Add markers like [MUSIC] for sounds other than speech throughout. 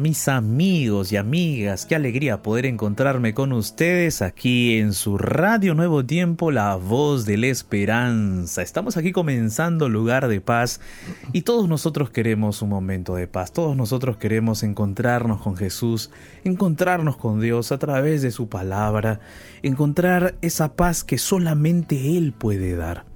mis amigos y amigas, qué alegría poder encontrarme con ustedes aquí en su Radio Nuevo Tiempo, la voz de la esperanza. Estamos aquí comenzando Lugar de Paz y todos nosotros queremos un momento de paz, todos nosotros queremos encontrarnos con Jesús, encontrarnos con Dios a través de su palabra, encontrar esa paz que solamente Él puede dar.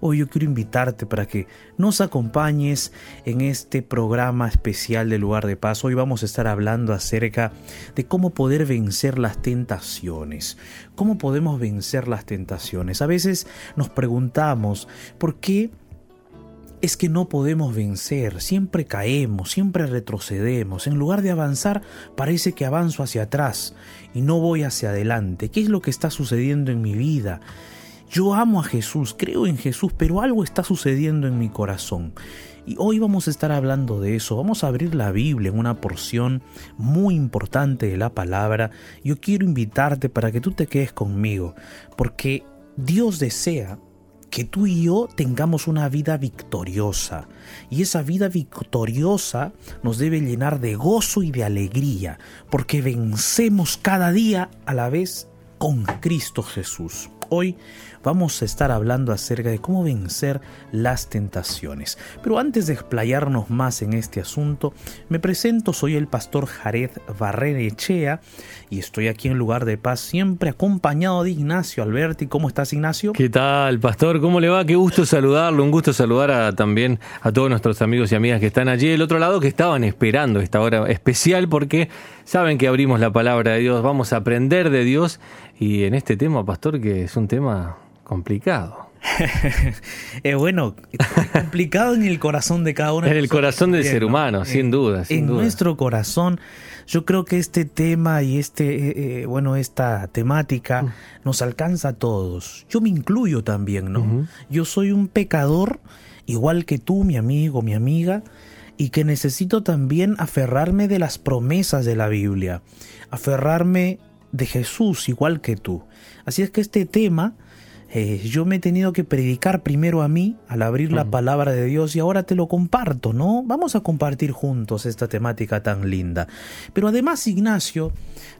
Hoy yo quiero invitarte para que nos acompañes en este programa especial de Lugar de Paz. Hoy vamos a estar hablando acerca de cómo poder vencer las tentaciones. ¿Cómo podemos vencer las tentaciones? A veces nos preguntamos por qué es que no podemos vencer, siempre caemos, siempre retrocedemos, en lugar de avanzar parece que avanzo hacia atrás y no voy hacia adelante. ¿Qué es lo que está sucediendo en mi vida? Yo amo a Jesús, creo en Jesús, pero algo está sucediendo en mi corazón. Y hoy vamos a estar hablando de eso. Vamos a abrir la Biblia en una porción muy importante de la palabra. Yo quiero invitarte para que tú te quedes conmigo, porque Dios desea que tú y yo tengamos una vida victoriosa. Y esa vida victoriosa nos debe llenar de gozo y de alegría, porque vencemos cada día a la vez con Cristo Jesús. Hoy vamos a estar hablando acerca de cómo vencer las tentaciones. Pero antes de explayarnos más en este asunto, me presento, soy el pastor Jared Barrenechea y estoy aquí en Lugar de Paz siempre acompañado de Ignacio Alberti. ¿Cómo estás Ignacio? ¿Qué tal, pastor? ¿Cómo le va? Qué gusto saludarlo, un gusto saludar a, también a todos nuestros amigos y amigas que están allí del otro lado que estaban esperando esta hora especial porque saben que abrimos la palabra de Dios, vamos a aprender de Dios y en este tema, pastor, que es un tema complicado. [LAUGHS] eh, bueno, complicado en el corazón de cada uno. En el corazón del ser humano, sin duda. en nuestro corazón, yo creo que este tema y este, eh, eh, bueno, esta temática mm. nos alcanza a todos. Yo me incluyo también, ¿no? Yo soy un pecador, igual que tú, mi amigo, mi amiga, y que necesito también aferrarme de las promesas de la Biblia, aferrarme de Jesús igual que tú. Así es que este tema eh, yo me he tenido que predicar primero a mí al abrir la palabra de Dios y ahora te lo comparto, ¿no? Vamos a compartir juntos esta temática tan linda. Pero además, Ignacio,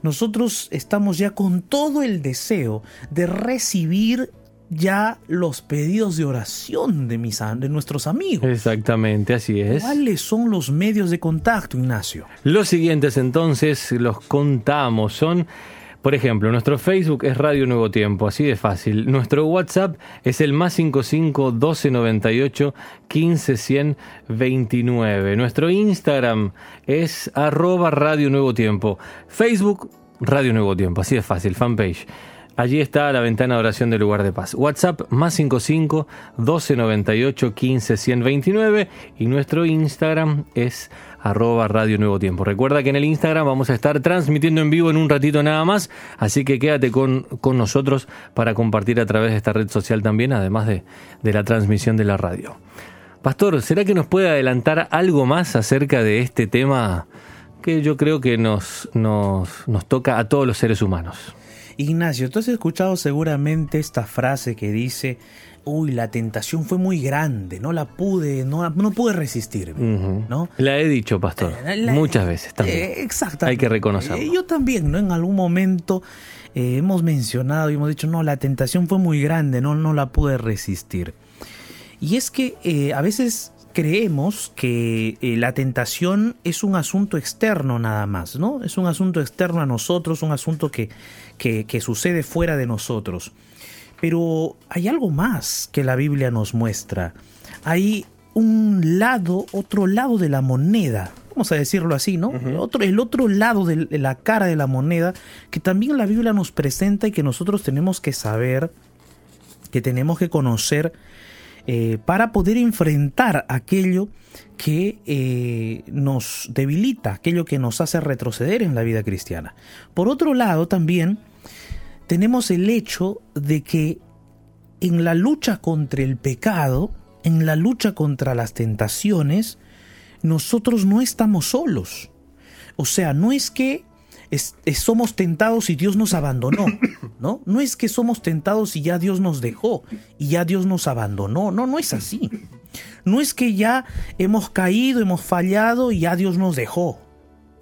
nosotros estamos ya con todo el deseo de recibir ya los pedidos de oración de, mis, de nuestros amigos. Exactamente, así es. ¿Cuáles son los medios de contacto, Ignacio? Los siguientes entonces los contamos. Son por ejemplo, nuestro Facebook es Radio Nuevo Tiempo, así de fácil. Nuestro WhatsApp es el más 55 1298 15 29. Nuestro Instagram es arroba Radio Nuevo Tiempo. Facebook, Radio Nuevo Tiempo, así de fácil, fanpage. Allí está la ventana de oración del lugar de paz. WhatsApp más 55 1298 15 129 y nuestro Instagram es arroba Radio Nuevo Tiempo. Recuerda que en el Instagram vamos a estar transmitiendo en vivo en un ratito nada más, así que quédate con, con nosotros para compartir a través de esta red social también, además de, de la transmisión de la radio. Pastor, ¿será que nos puede adelantar algo más acerca de este tema que yo creo que nos, nos, nos toca a todos los seres humanos? Ignacio, tú has escuchado seguramente esta frase que dice, uy, la tentación fue muy grande, no la pude, no, no pude resistir, ¿no? La he dicho, pastor, eh, muchas veces también. Eh, exactamente. Hay que reconocerlo. Eh, yo también, ¿no? En algún momento hemos mencionado y hemos dicho, no, la tentación fue muy grande, no, no la pude resistir. Y es que a veces creemos que eh, la tentación es un asunto externo nada más, ¿no? Es un asunto externo a nosotros, un asunto que, que, sucede fuera de nosotros. Pero hay algo más que la Biblia nos muestra. Hay un lado, otro lado de la moneda, vamos a decirlo así, ¿no? otro, el otro lado de la cara de la moneda que también la Biblia nos presenta y que nosotros tenemos que saber, que tenemos que conocer eh, para poder enfrentar aquello que eh, nos debilita, aquello que nos hace retroceder en la vida cristiana. Por otro lado, también tenemos el hecho de que en la lucha contra el pecado, en la lucha contra las tentaciones, nosotros no estamos solos. O sea, no es que somos tentados y Dios nos abandonó, [COUGHS] ¿no? No es que somos tentados y ya Dios nos dejó y ya Dios nos abandonó, no, no es así. No es que ya hemos caído, hemos fallado y ya Dios nos dejó,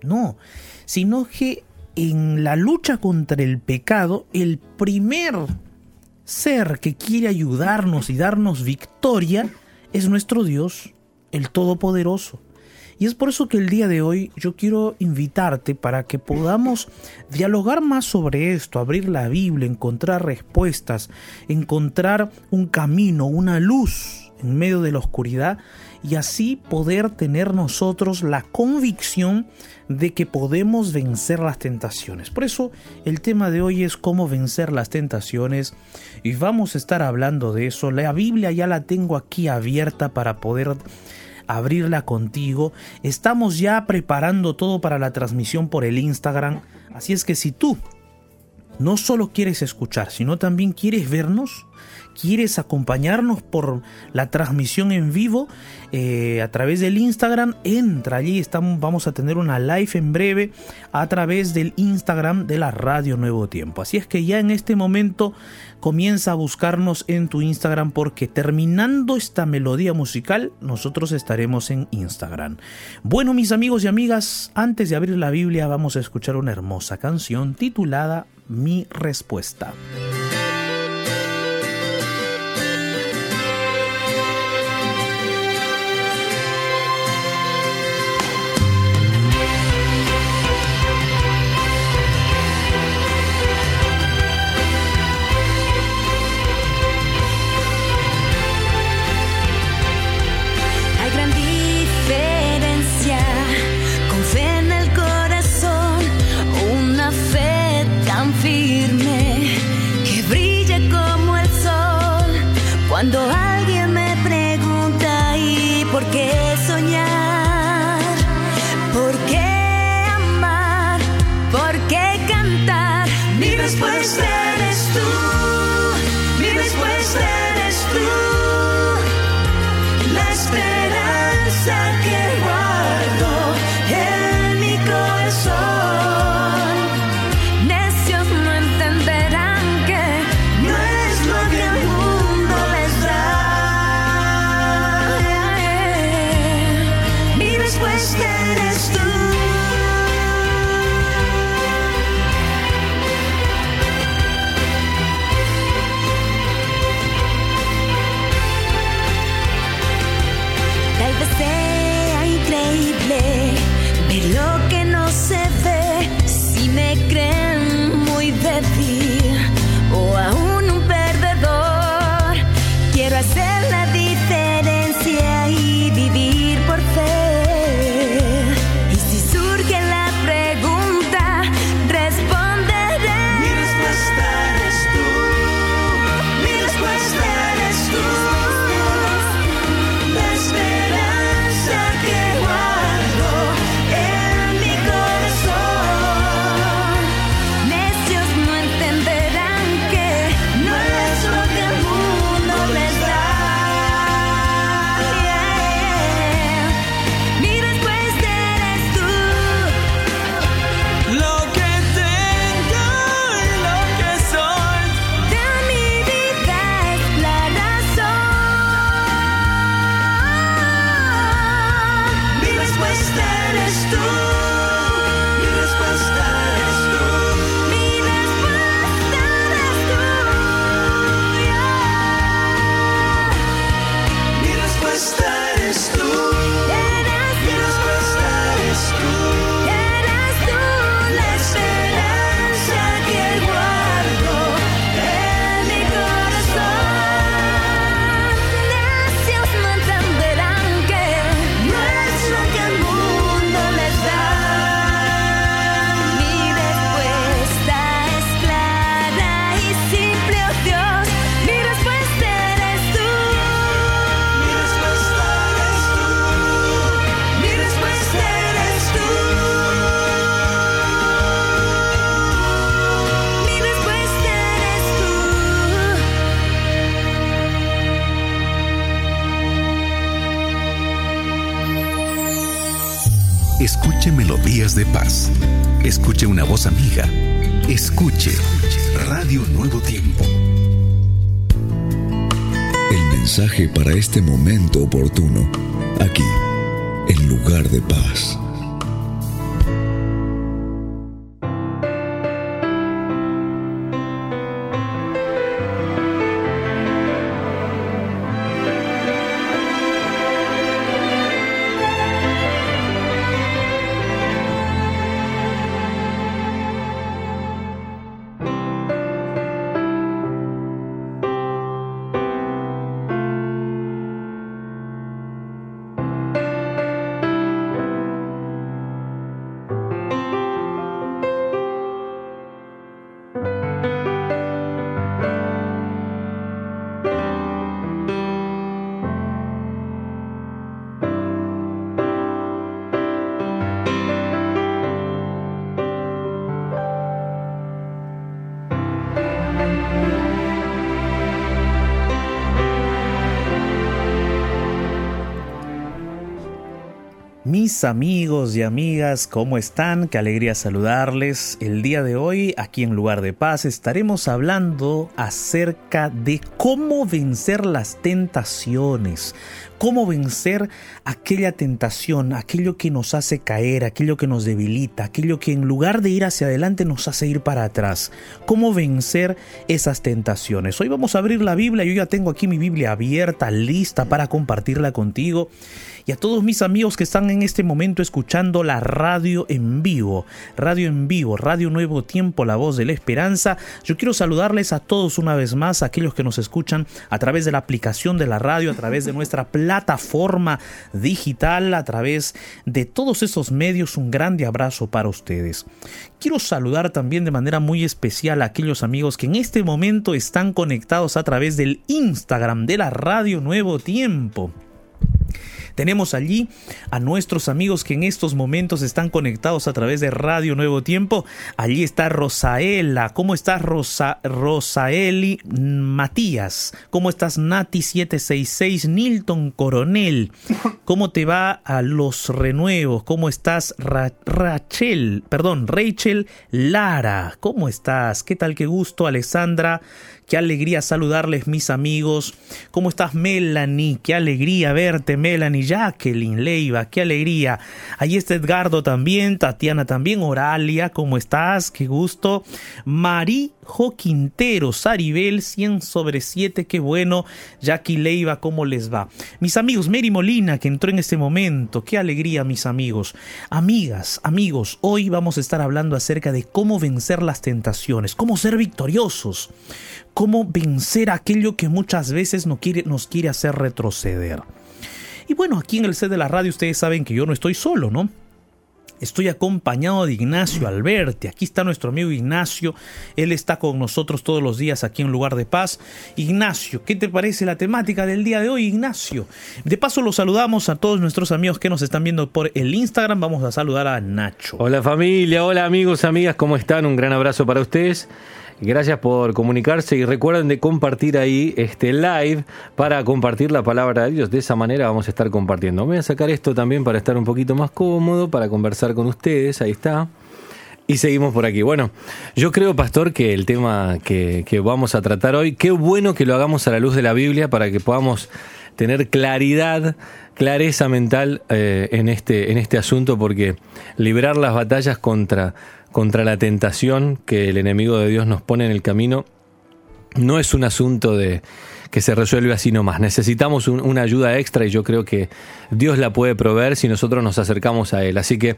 no, sino que en la lucha contra el pecado, el primer ser que quiere ayudarnos y darnos victoria es nuestro Dios, el Todopoderoso. Y es por eso que el día de hoy yo quiero invitarte para que podamos dialogar más sobre esto, abrir la Biblia, encontrar respuestas, encontrar un camino, una luz en medio de la oscuridad y así poder tener nosotros la convicción de que podemos vencer las tentaciones. Por eso el tema de hoy es cómo vencer las tentaciones y vamos a estar hablando de eso. La Biblia ya la tengo aquí abierta para poder abrirla contigo. Estamos ya preparando todo para la transmisión por el Instagram. Así es que si tú no solo quieres escuchar, sino también quieres vernos, quieres acompañarnos por la transmisión en vivo eh, a través del Instagram, entra allí, estamos, vamos a tener una live en breve a través del Instagram de la Radio Nuevo Tiempo. Así es que ya en este momento comienza a buscarnos en tu Instagram porque terminando esta melodía musical nosotros estaremos en Instagram. Bueno mis amigos y amigas, antes de abrir la Biblia vamos a escuchar una hermosa canción titulada Mi Respuesta. Escuche una voz amiga. Escuche Radio Nuevo Tiempo. El mensaje para este momento oportuno, aquí, en lugar de paz. Amigos y amigas, ¿cómo están? Qué alegría saludarles. El día de hoy, aquí en Lugar de Paz, estaremos hablando acerca de cómo vencer las tentaciones, cómo vencer aquella tentación, aquello que nos hace caer, aquello que nos debilita, aquello que en lugar de ir hacia adelante nos hace ir para atrás. Cómo vencer esas tentaciones. Hoy vamos a abrir la Biblia, yo ya tengo aquí mi Biblia abierta, lista para compartirla contigo y a todos mis amigos que están en este momento escuchando la radio en vivo, radio en vivo, Radio Nuevo Tiempo, la voz de la esperanza. Yo quiero saludarles a todos una vez más, a aquellos que nos escuchan a través de la aplicación de la radio, a través de nuestra plataforma digital, a través de todos esos medios. Un grande abrazo para ustedes. Quiero saludar también de manera muy especial a aquellos amigos que en este momento están conectados a través del Instagram de la Radio Nuevo Tiempo. Tenemos allí a nuestros amigos que en estos momentos están conectados a través de Radio Nuevo Tiempo. Allí está Rosaela. ¿Cómo estás, Rosa, Rosaeli Matías? ¿Cómo estás, Nati766? Nilton Coronel. ¿Cómo te va a los renuevos? ¿Cómo estás, Rachel? Perdón, Rachel Lara. ¿Cómo estás? ¿Qué tal? Qué gusto, Alessandra. Qué alegría saludarles mis amigos. ¿Cómo estás Melanie? Qué alegría verte Melanie. Jacqueline Leiva, qué alegría. Ahí está Edgardo también, Tatiana también, Oralia, ¿cómo estás? Qué gusto. Marijo Quintero, Saribel, 100 sobre 7, qué bueno. Jackie Leiva, ¿cómo les va? Mis amigos, Mary Molina, que entró en este momento, qué alegría mis amigos. Amigas, amigos, hoy vamos a estar hablando acerca de cómo vencer las tentaciones, cómo ser victoriosos cómo vencer aquello que muchas veces nos quiere, nos quiere hacer retroceder. Y bueno, aquí en el set de la radio ustedes saben que yo no estoy solo, ¿no? Estoy acompañado de Ignacio Alberti. Aquí está nuestro amigo Ignacio. Él está con nosotros todos los días aquí en Lugar de Paz. Ignacio, ¿qué te parece la temática del día de hoy, Ignacio? De paso, los saludamos a todos nuestros amigos que nos están viendo por el Instagram. Vamos a saludar a Nacho. Hola familia, hola amigos, amigas, ¿cómo están? Un gran abrazo para ustedes. Gracias por comunicarse y recuerden de compartir ahí este live para compartir la palabra de Dios. De esa manera vamos a estar compartiendo. Voy a sacar esto también para estar un poquito más cómodo, para conversar con ustedes. Ahí está. Y seguimos por aquí. Bueno, yo creo, pastor, que el tema que, vamos a tratar hoy, qué bueno que lo hagamos a la luz de la Biblia para que podamos tener claridad, clareza mental eh, en, este, en este asunto, porque librar las batallas contra contra la tentación que el enemigo de Dios nos pone en el camino, no es un asunto de que se resuelve así nomás. Necesitamos una ayuda extra y yo creo que Dios la puede proveer si nosotros nos acercamos a Él. Así que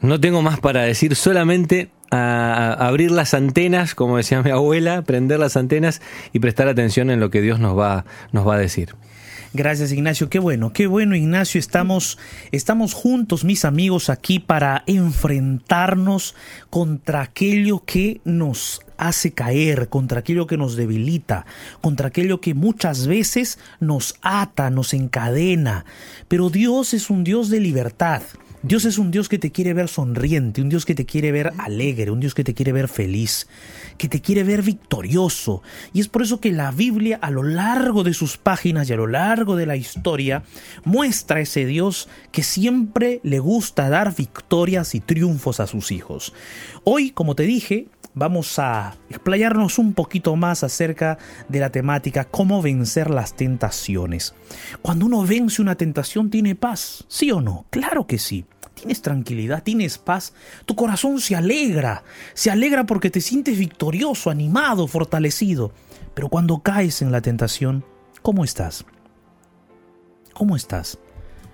no tengo más para decir, solamente a, abrir las antenas, como decía mi abuela, prender las antenas y prestar atención en lo que Dios nos va, nos va a decir. Gracias Ignacio, qué bueno, qué bueno Ignacio, estamos, estamos juntos mis amigos aquí para enfrentarnos contra aquello que nos hace caer, contra aquello que nos debilita, contra aquello que muchas veces nos ata, nos encadena. Pero Dios es un Dios de libertad. Dios es un Dios que te quiere ver sonriente, un Dios que te quiere ver alegre, un Dios que te quiere ver feliz. Que te quiere ver victorioso. Y es por eso que la Biblia a lo largo de sus páginas y a lo largo de la historia muestra ese Dios que siempre le gusta dar victorias y triunfos a sus hijos. Hoy, como te dije, vamos a explayarnos un poquito más acerca de la temática cómo vencer las tentaciones. Cuando uno vence una tentación, ¿tiene paz? ¿Sí o no? Claro que sí. Tienes tranquilidad, tienes paz, tu corazón se alegra, se alegra porque te sientes victorioso, animado, fortalecido. Pero cuando caes en la tentación, ¿cómo estás? ¿Cómo estás?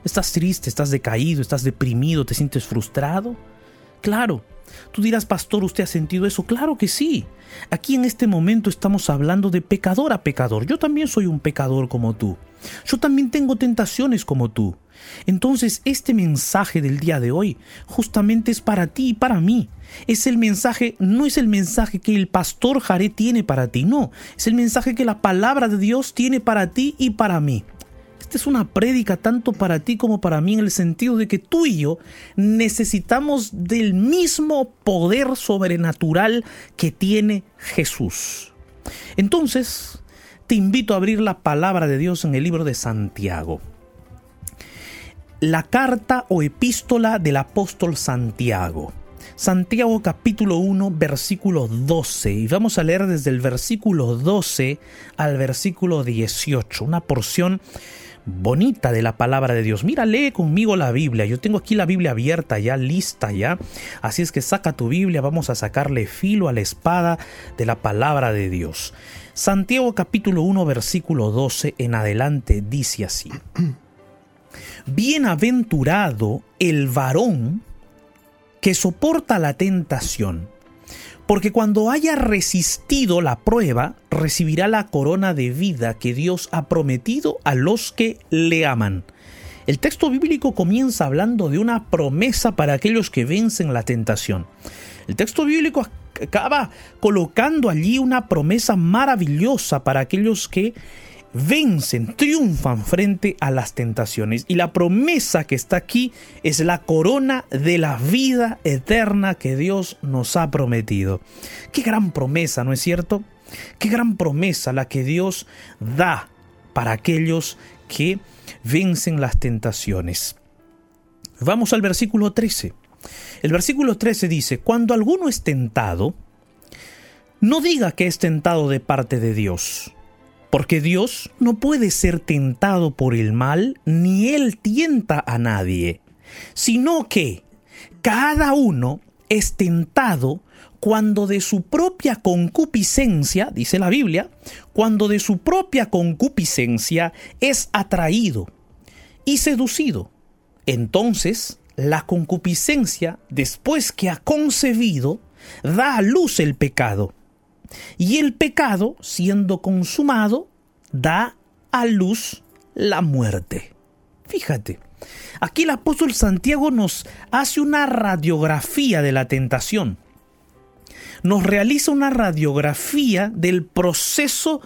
¿Estás triste? ¿Estás decaído? ¿Estás deprimido? ¿Te sientes frustrado? Claro, Tú dirás, pastor, ¿usted ha sentido eso? Claro que sí. Aquí en este momento estamos hablando de pecador a pecador. Yo también soy un pecador como tú. Yo también tengo tentaciones como tú. Entonces, este mensaje del día de hoy justamente es para ti y para mí. Es el mensaje, no es el mensaje que el pastor Jaré tiene para ti, no. Es el mensaje que la palabra de Dios tiene para ti y para mí. Esta es una prédica tanto para ti como para mí en el sentido de que tú y yo necesitamos del mismo poder sobrenatural que tiene Jesús. Entonces, te invito a abrir la palabra de Dios en el libro de Santiago. La carta o epístola del apóstol Santiago. Santiago capítulo 1 versículo 12 y vamos a leer desde el versículo 12 al versículo 18, una porción bonita de la palabra de Dios. Mira, lee conmigo la Biblia. Yo tengo aquí la Biblia abierta ya, lista ya. Así es que saca tu Biblia, vamos a sacarle filo a la espada de la palabra de Dios. Santiago capítulo 1 versículo 12 en adelante dice así. [CLEARS THROAT] Bienaventurado el varón que soporta la tentación porque cuando haya resistido la prueba, recibirá la corona de vida que Dios ha prometido a los que le aman. El texto bíblico comienza hablando de una promesa para aquellos que vencen la tentación. El texto bíblico acaba colocando allí una promesa maravillosa para aquellos que vencen, triunfan frente a las tentaciones. Y la promesa que está aquí es la corona de la vida eterna que Dios nos ha prometido. Qué gran promesa, ¿no es cierto? Qué gran promesa la que Dios da para aquellos que vencen las tentaciones. Vamos al versículo 13. El versículo 13 dice, cuando alguno es tentado, no diga que es tentado de parte de Dios porque Dios no puede ser tentado por el mal, ni Él tienta a nadie, sino que cada uno es tentado cuando de su propia concupiscencia, dice la Biblia, cuando de su propia concupiscencia es atraído y seducido. Entonces, la concupiscencia, después que ha concebido, da a luz el pecado y el pecado, siendo consumado, da a luz la muerte. Fíjate, aquí el apóstol Santiago nos hace una radiografía de la tentación. Nos realiza una radiografía del proceso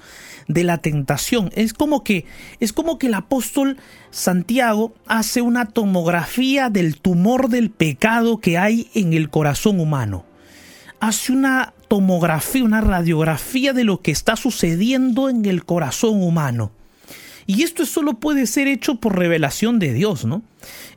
de la tentación. Es como que es como que el apóstol Santiago hace una tomografía del tumor del pecado que hay en el corazón humano. Hace una tomografía, una radiografía de lo que está sucediendo en el corazón humano. Y esto solo puede ser hecho por revelación de Dios, ¿no?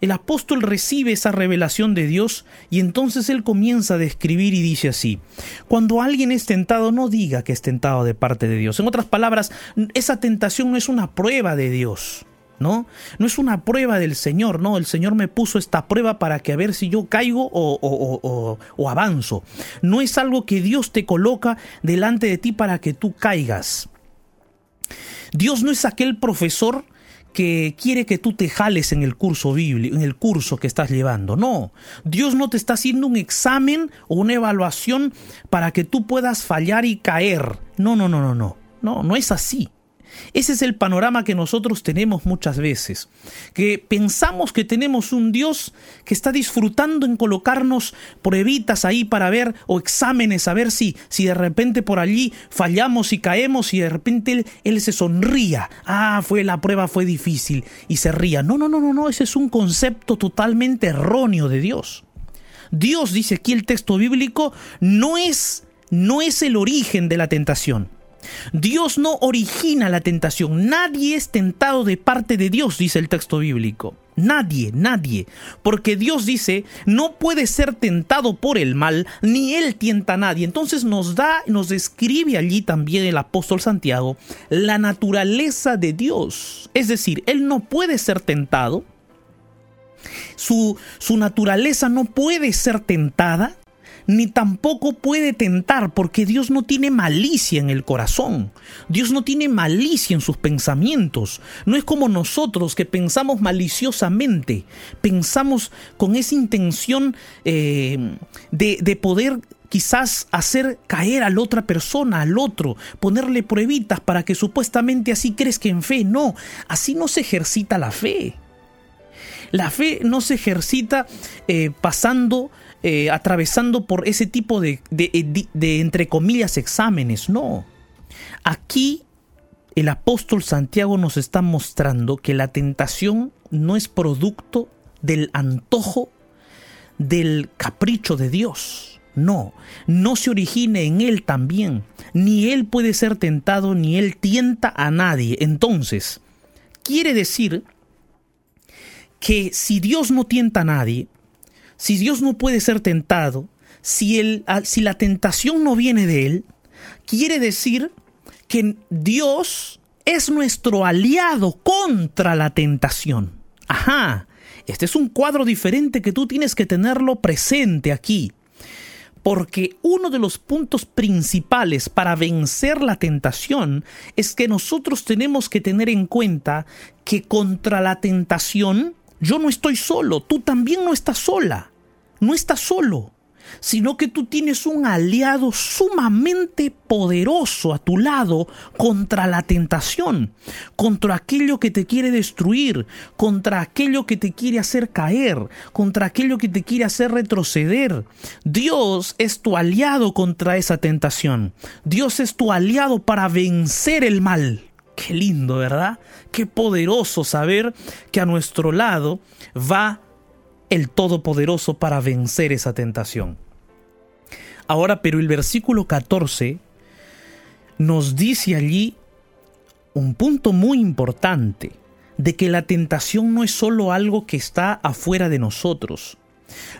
El apóstol recibe esa revelación de Dios y entonces él comienza a describir y dice así, cuando alguien es tentado no diga que es tentado de parte de Dios. En otras palabras, esa tentación no es una prueba de Dios. ¿No? No es una prueba del Señor, no, el Señor me puso esta prueba para que a ver si yo caigo o, o, avanzo. No es algo que Dios te coloca delante de ti para que tú caigas. Dios no es aquel profesor que quiere que tú te jales en el curso bíblico, en el curso que estás llevando. No, Dios no te está haciendo un examen o una evaluación para que tú puedas fallar y caer. No, no, no, no, no. No, no es así. Ese es el panorama que nosotros tenemos muchas veces, que pensamos que tenemos un Dios que está disfrutando en colocarnos pruebitas ahí para ver o exámenes a ver si, si de repente por allí fallamos y caemos y de repente él, él se sonría. Ah, fue la prueba fue difícil y se ría. No, no, no, no, no, ese es un concepto totalmente erróneo de Dios. Dios, dice aquí el texto bíblico, no es no es el origen de la tentación. Dios no origina la tentación. Nadie es tentado de parte de Dios, dice el texto bíblico. Nadie, nadie. Porque Dios dice, no puede ser tentado por el mal, ni Él tienta a nadie. Entonces nos da, nos describe allí también el apóstol Santiago la naturaleza de Dios. Es decir, Él no puede ser tentado. Su, su naturaleza no puede ser tentada ni tampoco puede tentar, porque Dios no tiene malicia en el corazón. Dios no tiene malicia en sus pensamientos. No es como nosotros que pensamos maliciosamente, pensamos con esa intención eh, de, de poder quizás hacer caer a la otra persona, al otro, ponerle pruebitas para que supuestamente así crezca en fe. No, así no se ejercita la fe. La fe no se ejercita eh, pasando eh, atravesando por ese tipo de, de, entre comillas, exámenes. No. Aquí el apóstol Santiago nos está mostrando que la tentación no es producto del antojo, del capricho de Dios. No, no se origina en él también. Ni él puede ser tentado, ni él tienta a nadie. Entonces, quiere decir que si Dios no tienta a nadie, si Dios no puede ser tentado, si, el, si la tentación no viene de Él, quiere decir que Dios es nuestro aliado contra la tentación. Ajá, este es un cuadro diferente que tú tienes que tenerlo presente aquí. Porque uno de los puntos principales para vencer la tentación es que nosotros tenemos que tener en cuenta que contra la tentación yo no estoy solo, tú también no estás sola, no estás solo, sino que tú tienes un aliado sumamente poderoso a tu lado contra la tentación, contra aquello que te quiere destruir, contra aquello que te quiere hacer caer, contra aquello que te quiere hacer retroceder. Dios es tu aliado contra esa tentación. Dios es tu aliado para vencer el mal. Qué lindo, ¿verdad? Qué poderoso saber que a nuestro lado va el Todopoderoso para vencer esa tentación. Ahora, pero el versículo 14 nos dice allí un punto muy importante, de que la tentación no es solo algo que está afuera de nosotros,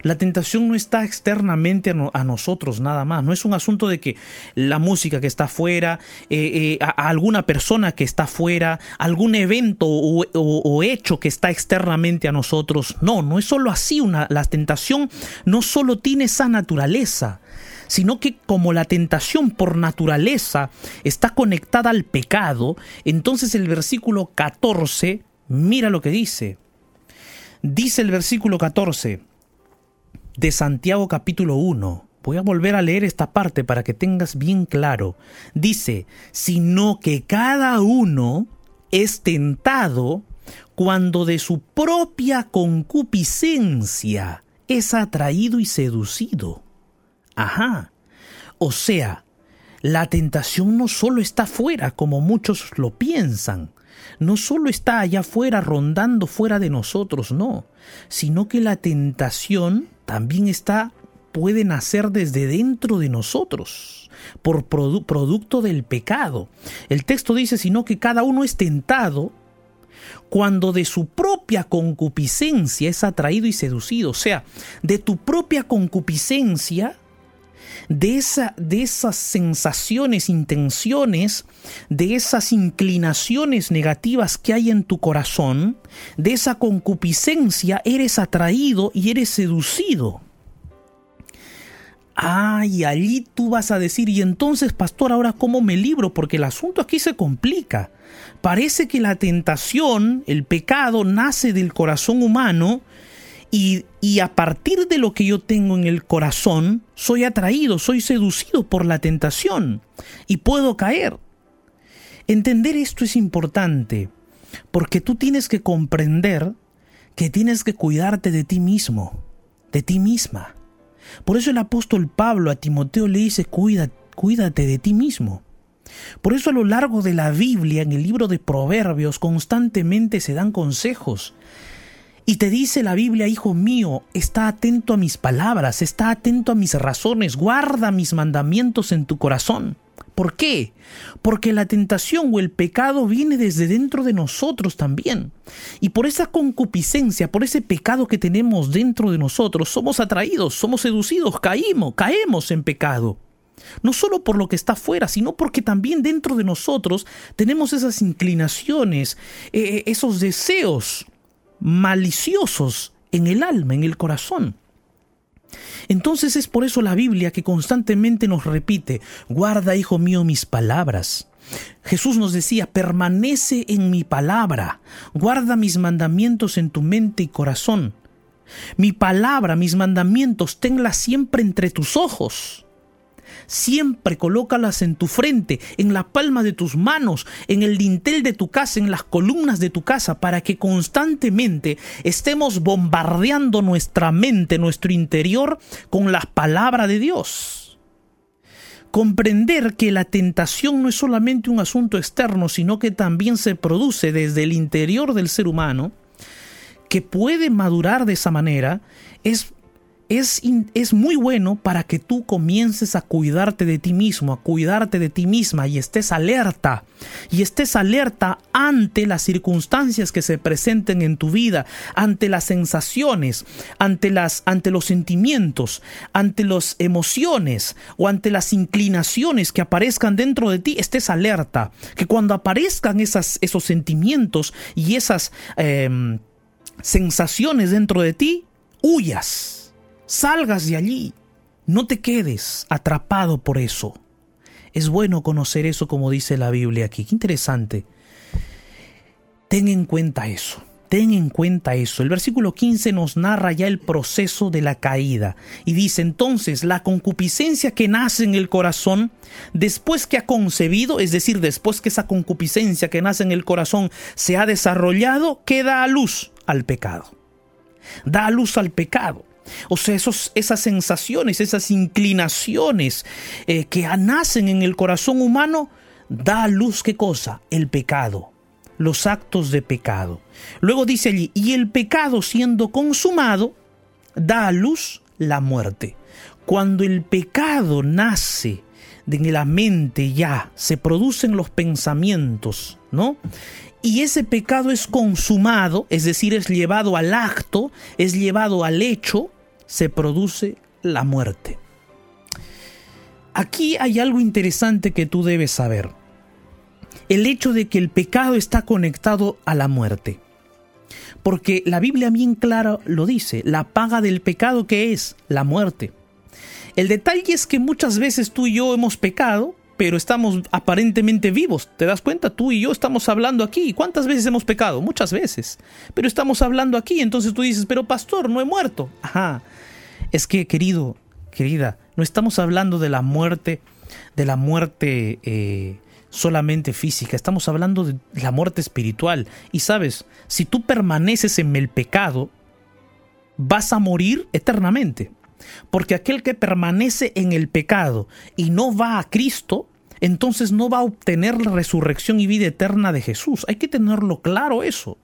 la tentación no está externamente a, nosotros nada más. No es un asunto de que la música que está afuera, eh, eh, a, alguna persona que está afuera, algún evento o, hecho que está externamente a nosotros. No, no es solo así. Una, la tentación no solo tiene esa naturaleza sino que como la tentación por naturaleza está conectada al pecado, entonces el versículo 14, mira lo que dice. Dice el versículo 14, de Santiago capítulo 1. Voy a volver a leer esta parte para que tengas bien claro. Dice, sino que cada uno es tentado cuando de su propia concupiscencia es atraído y seducido. Ajá. O sea, la tentación no solo está fuera como muchos lo piensan, no solo está allá afuera rondando fuera de nosotros, no, sino que la tentación también está puede nacer desde dentro de nosotros por producto del pecado. El texto dice, sino que cada uno es tentado cuando de su propia concupiscencia es atraído y seducido, o sea, de tu propia concupiscencia de, esa, de esas sensaciones, intenciones, de esas inclinaciones negativas que hay en tu corazón, de esa concupiscencia, eres atraído y eres seducido. Ah, allí tú vas a decir, y entonces, pastor, ahora cómo me libro, porque el asunto aquí se complica. Parece que la tentación, el pecado, nace del corazón humano y, a partir de lo que yo tengo en el corazón, soy atraído, soy seducido por la tentación y puedo caer. Entender esto es importante, porque tú tienes que comprender que tienes que cuidarte de ti mismo, de ti misma. Por eso el apóstol Pablo a Timoteo le dice, Cuida, cuídate de ti mismo. Por eso a lo largo de la Biblia, en el libro de Proverbios, constantemente se dan consejos Y te dice la Biblia, hijo mío, está atento a mis palabras, está atento a mis razones, guarda mis mandamientos en tu corazón. ¿Por qué? Porque la tentación o el pecado viene desde dentro de nosotros también. Y por esa concupiscencia, por ese pecado que tenemos dentro de nosotros, somos atraídos, somos seducidos, caímos, caemos en pecado. No solo por lo que está afuera, sino porque también dentro de nosotros tenemos esas inclinaciones, eh, eh, esos deseos maliciosos en el alma, en el corazón. Entonces es por eso la Biblia que constantemente nos repite, guarda, hijo mío, mis palabras. Jesús nos decía, permanece en mi palabra, guarda mis mandamientos en tu mente y corazón. Mi palabra, mis mandamientos, tenla siempre entre tus ojos. Siempre colócalas en tu frente, en la palma de tus manos, en el dintel de tu casa, en las columnas de tu casa, para que constantemente estemos bombardeando nuestra mente, nuestro interior, con la palabra de Dios. Comprender que la tentación no es solamente un asunto externo, sino que también se produce desde el interior del ser humano, que puede madurar de esa manera, es es, es, muy bueno para que tú comiences a cuidarte de ti mismo, a cuidarte de ti misma y estés alerta. Y estés alerta ante las circunstancias que se presenten en tu vida, ante las sensaciones, ante, las, ante los sentimientos, ante las emociones o ante las inclinaciones que aparezcan dentro de ti, estés alerta. Que cuando aparezcan esos sentimientos y esas em, sensaciones dentro de ti, huyas salgas de allí. No te quedes atrapado por eso. Es bueno conocer eso como dice la Biblia aquí. Qué interesante. Ten en cuenta eso. Ten en cuenta eso. El versículo 15 nos narra ya el proceso de la caída y dice entonces la concupiscencia que nace en el corazón después que ha concebido, es decir, después que esa concupiscencia que nace en el corazón se ha desarrollado, queda a luz al pecado. Da a luz al pecado. O sea, esos, esas sensaciones, esas inclinaciones eh, que nacen en el corazón humano, da a luz qué cosa? El pecado, los actos de pecado. Luego dice allí, y el pecado siendo consumado, da a luz la muerte. Cuando el pecado nace en la mente ya, se producen los pensamientos, ¿no? y ese pecado es consumado, es decir, es llevado al acto, es llevado al hecho, se produce la muerte. Aquí hay algo interesante que tú debes saber. El hecho de que el pecado está conectado a la muerte. Porque la Biblia bien clara lo dice, la paga del pecado que es la muerte. El detalle es que muchas veces tú y yo hemos pecado, pero estamos aparentemente vivos. ¿Te das cuenta? Tú y yo estamos hablando aquí. ¿Cuántas veces hemos pecado? Muchas veces. Pero estamos hablando aquí. Entonces tú dices, pero pastor, no he muerto. Ajá. Es que, querido, querida, no estamos hablando de la muerte, de la muerte eh, solamente física, estamos hablando de la muerte espiritual. Y sabes, si tú permaneces en el pecado, vas a morir eternamente. Porque aquel que permanece en el pecado y no va a Cristo, entonces no va a obtener la resurrección y vida eterna de Jesús. Hay que tenerlo claro eso.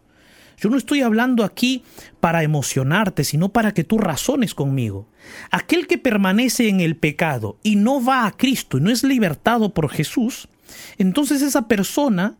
Yo no estoy hablando aquí para emocionarte, sino para que tú razones conmigo. Aquel que permanece en el pecado y no va a Cristo y no es libertado por Jesús, entonces esa persona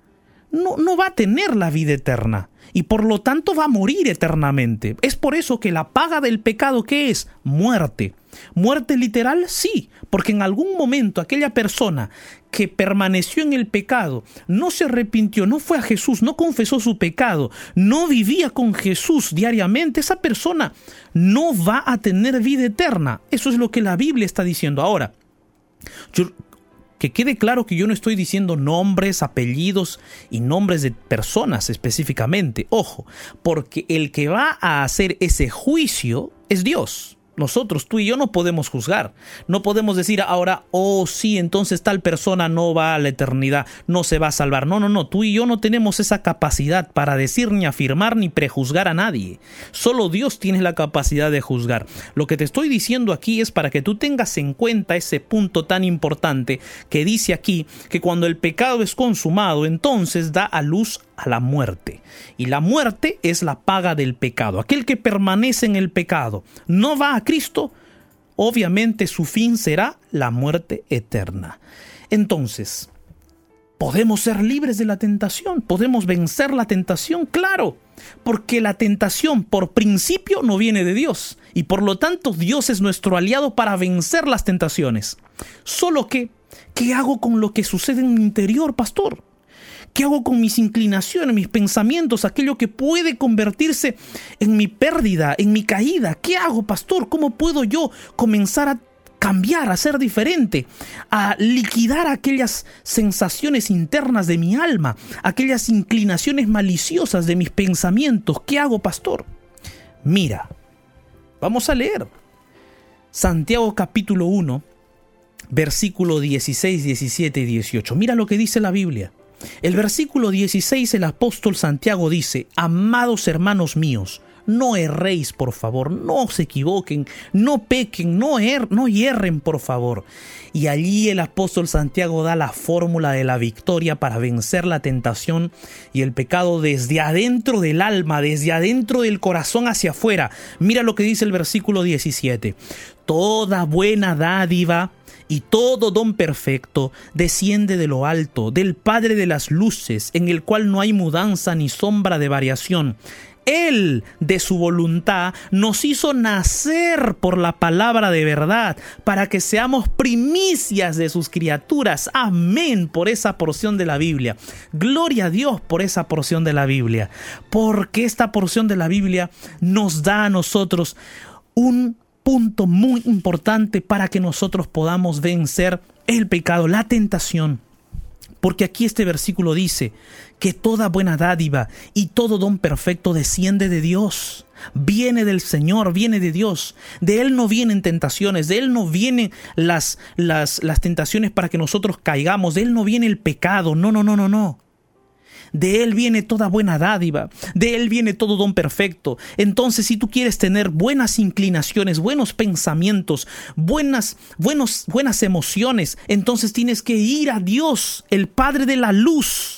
no, no va a tener la vida eterna y por lo tanto va a morir eternamente. Es por eso que la paga del pecado, ¿qué es? Muerte. ¿Muerte literal? Sí, porque en algún momento aquella persona que permaneció en el pecado, no se arrepintió, no fue a Jesús, no confesó su pecado, no vivía con Jesús diariamente, esa persona no va a tener vida eterna. Eso es lo que la Biblia está diciendo. Ahora, que quede claro que yo no estoy diciendo nombres, apellidos y nombres de personas específicamente. Ojo, porque el que va a hacer ese juicio es Dios. Nosotros, tú y yo, no podemos juzgar. No podemos decir ahora, oh sí, entonces tal persona no va a la eternidad, no se va a salvar. No, no, no, tú y yo no tenemos esa capacidad para decir ni afirmar ni prejuzgar a nadie. Solo Dios tiene la capacidad de juzgar. Lo que te estoy diciendo aquí es para que tú tengas en cuenta ese punto tan importante que dice aquí que cuando el pecado es consumado, entonces da a luz a la muerte. Y la muerte es la paga del pecado. Aquel que permanece en el pecado no va a Cristo, obviamente su fin será la muerte eterna. Entonces, ¿podemos ser libres de la tentación? ¿Podemos vencer la tentación? Claro, porque la tentación por principio no viene de Dios y por lo tanto Dios es nuestro aliado para vencer las tentaciones. Solo que, ¿qué hago con lo que sucede en mi interior, pastor? ¿Qué hago con mis inclinaciones, mis pensamientos, aquello que puede convertirse en mi pérdida, en mi caída? ¿Qué hago, pastor? ¿Cómo puedo yo comenzar a cambiar, a ser diferente, a liquidar aquellas sensaciones internas de mi alma, aquellas inclinaciones maliciosas de mis pensamientos? ¿Qué hago, pastor? Mira, vamos a leer. Santiago capítulo 1, versículo 16, 17 y 18. Mira lo que dice la Biblia. El versículo 16 el apóstol Santiago dice, Amados hermanos míos, no erréis, por favor, no se equivoquen, no pequen, no, er no hierren, por favor. Y allí el apóstol Santiago da la fórmula de la victoria para vencer la tentación y el pecado desde adentro del alma, desde adentro del corazón hacia afuera. Mira lo que dice el versículo 17. Toda buena dádiva y todo don perfecto desciende de lo alto, del Padre de las Luces, en el cual no hay mudanza ni sombra de variación. Él, de su voluntad, nos hizo nacer por la palabra de verdad, para que seamos primicias de sus criaturas. Amén por esa porción de la Biblia. Gloria a Dios por esa porción de la Biblia, porque esta porción de la Biblia nos da a nosotros un punto muy importante para que nosotros podamos vencer el pecado, la tentación. Porque aquí este versículo dice que toda buena dádiva y todo don perfecto desciende de Dios. Viene del Señor, viene de Dios. De Él no vienen tentaciones, de Él no vienen las, las, las tentaciones para que nosotros caigamos, de Él no viene el pecado. No, no, no, no, no. De Él viene toda buena dádiva, de Él viene todo don perfecto. Entonces, si tú quieres tener buenas inclinaciones, buenos pensamientos, buenas, buenos, buenas emociones, entonces tienes que ir a Dios, el Padre de la luz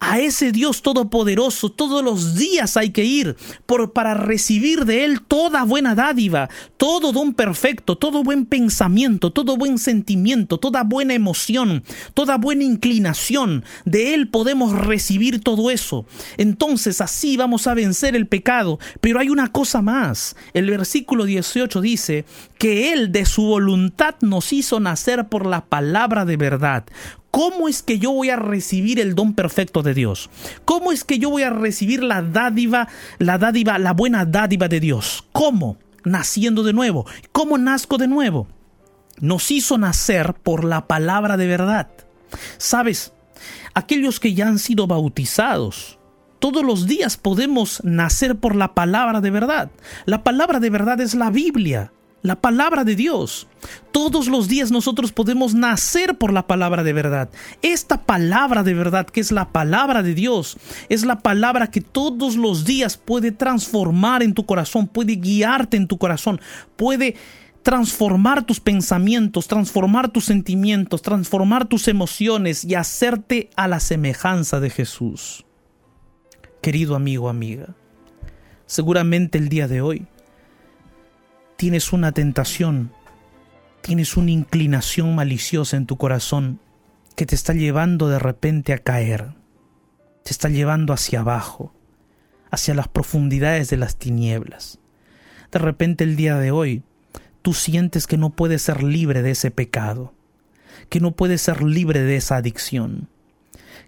a ese Dios todopoderoso todos los días hay que ir por, para recibir de Él toda buena dádiva, todo don perfecto, todo buen pensamiento, todo buen sentimiento, toda buena emoción, toda buena inclinación. De Él podemos recibir todo eso. Entonces así vamos a vencer el pecado. Pero hay una cosa más. El versículo 18 dice que Él de su voluntad nos hizo nacer por la palabra de verdad. ¿Cómo es que yo voy a recibir el don perfecto de Dios? ¿Cómo es que yo voy a recibir la dádiva, la dádiva, la buena dádiva de Dios? ¿Cómo? Naciendo de nuevo. ¿Cómo nazco de nuevo? Nos hizo nacer por la palabra de verdad. ¿Sabes? Aquellos que ya han sido bautizados, todos los días podemos nacer por la palabra de verdad. La palabra de verdad es la Biblia la palabra de Dios. Todos los días nosotros podemos nacer por la palabra de verdad. Esta palabra de verdad, que es la palabra de Dios, es la palabra que todos los días puede transformar en tu corazón, puede guiarte en tu corazón, puede transformar tus pensamientos, transformar tus sentimientos, transformar tus emociones y hacerte a la semejanza de Jesús. Querido amigo, amiga, seguramente el día de hoy tienes una tentación, tienes una inclinación maliciosa en tu corazón que te está llevando de repente a caer, te está llevando hacia abajo, hacia las profundidades de las tinieblas. De repente el día de hoy tú sientes que no puedes ser libre de ese pecado, que no puedes ser libre de esa adicción,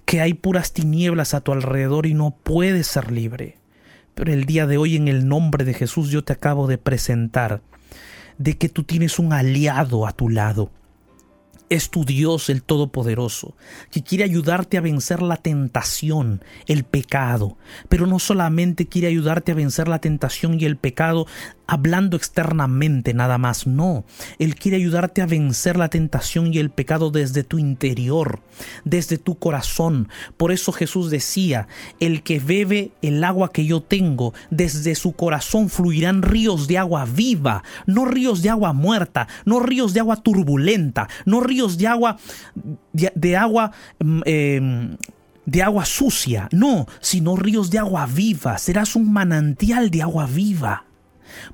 que hay puras tinieblas a tu alrededor y no puedes ser libre. Pero el día de hoy en el nombre de Jesús yo te acabo de presentar de que tú tienes un aliado a tu lado. Es tu Dios el Todopoderoso, que quiere ayudarte a vencer la tentación, el pecado, pero no solamente quiere ayudarte a vencer la tentación y el pecado hablando externamente nada más, no, Él quiere ayudarte a vencer la tentación y el pecado desde tu interior, desde tu corazón. Por eso Jesús decía, el que bebe el agua que yo tengo, desde su corazón fluirán ríos de agua viva, no ríos de agua muerta, no ríos de agua turbulenta, no ríos de agua, de, agua mm, em, de agua sucia, no, sino ríos de agua viva. Serás un manantial de agua viva.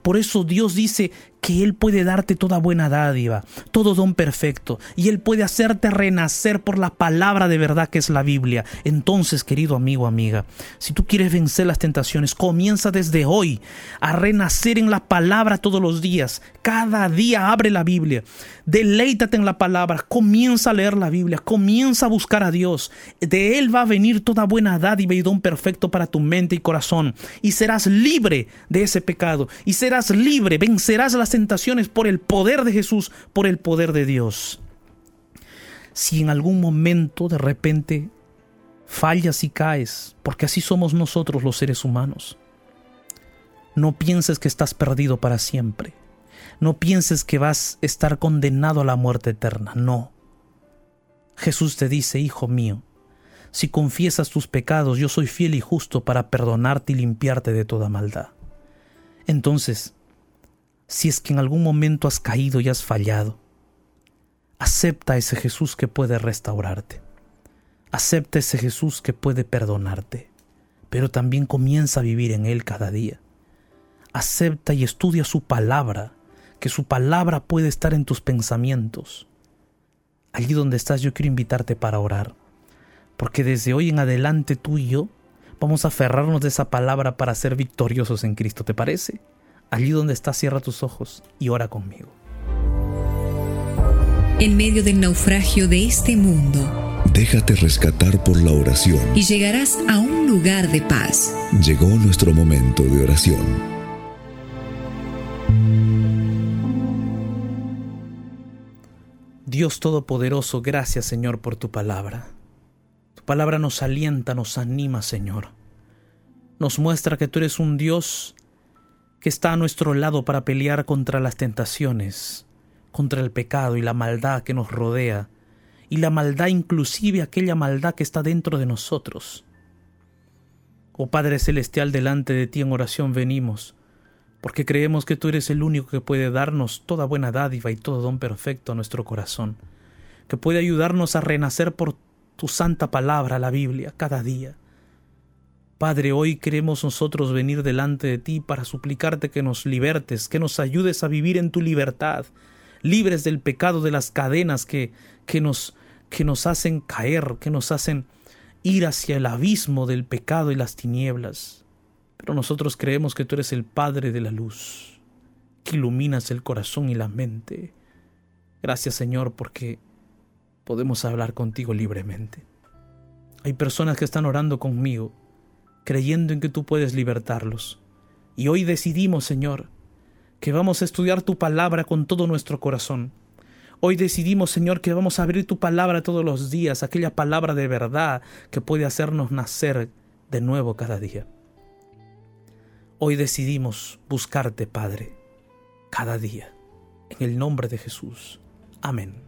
Por eso Dios dice que Él puede darte toda buena dádiva, todo don perfecto, y Él puede hacerte renacer por la palabra de verdad que es la Biblia. Entonces, querido amigo, amiga, si tú quieres vencer las tentaciones, comienza desde hoy a renacer en la palabra todos los días. Cada día abre la Biblia, deleítate en la palabra, comienza a leer la Biblia, comienza a buscar a Dios. De Él va a venir toda buena dádiva y don perfecto para tu mente y corazón, y serás libre de ese pecado, y serás libre, vencerás tentaciones por el poder de Jesús, por el poder de Dios. Si en algún momento de repente fallas y caes, porque así somos nosotros los seres humanos, no pienses que estás perdido para siempre. No pienses que vas a estar condenado a la muerte eterna. No. Jesús te dice, Hijo mío, si confiesas tus pecados, yo soy fiel y justo para perdonarte y limpiarte de toda maldad. Entonces, si es que en algún momento has caído y has fallado. Acepta ese Jesús que puede restaurarte. Acepta ese Jesús que puede perdonarte. Pero también comienza a vivir en Él cada día. Acepta y estudia su palabra, que su palabra puede estar en tus pensamientos. Allí donde estás yo quiero invitarte para orar, porque desde hoy en adelante tú y yo vamos a aferrarnos de esa palabra para ser victoriosos en Cristo, ¿te parece? Allí donde estás, cierra tus ojos y ora conmigo. En medio del naufragio de este mundo, déjate rescatar por la oración. Y llegarás a un lugar de paz. Llegó nuestro momento de oración. Dios Todopoderoso, gracias Señor por tu palabra. Tu palabra nos alienta, nos anima, Señor. Nos muestra que tú eres un Dios que está a nuestro lado para pelear contra las tentaciones, contra el pecado y la maldad que nos rodea, y la maldad inclusive aquella maldad que está dentro de nosotros. Oh Padre Celestial, delante de ti en oración venimos, porque creemos que tú eres el único que puede darnos toda buena dádiva y todo don perfecto a nuestro corazón, que puede ayudarnos a renacer por tu santa palabra, la Biblia, cada día Padre, hoy queremos nosotros venir delante de ti para suplicarte que nos libertes, que nos ayudes a vivir en tu libertad, libres del pecado, de las cadenas que, que, nos, que nos hacen caer, que nos hacen ir hacia el abismo del pecado y las tinieblas. Pero nosotros creemos que tú eres el Padre de la luz, que iluminas el corazón y la mente. Gracias Señor porque podemos hablar contigo libremente. Hay personas que están orando conmigo creyendo en que tú puedes libertarlos. Y hoy decidimos, Señor, que vamos a estudiar tu palabra con todo nuestro corazón. Hoy decidimos, Señor, que vamos a abrir tu palabra todos los días, aquella palabra de verdad que puede hacernos nacer de nuevo cada día. Hoy decidimos buscarte, Padre, cada día, en el nombre de Jesús. Amén.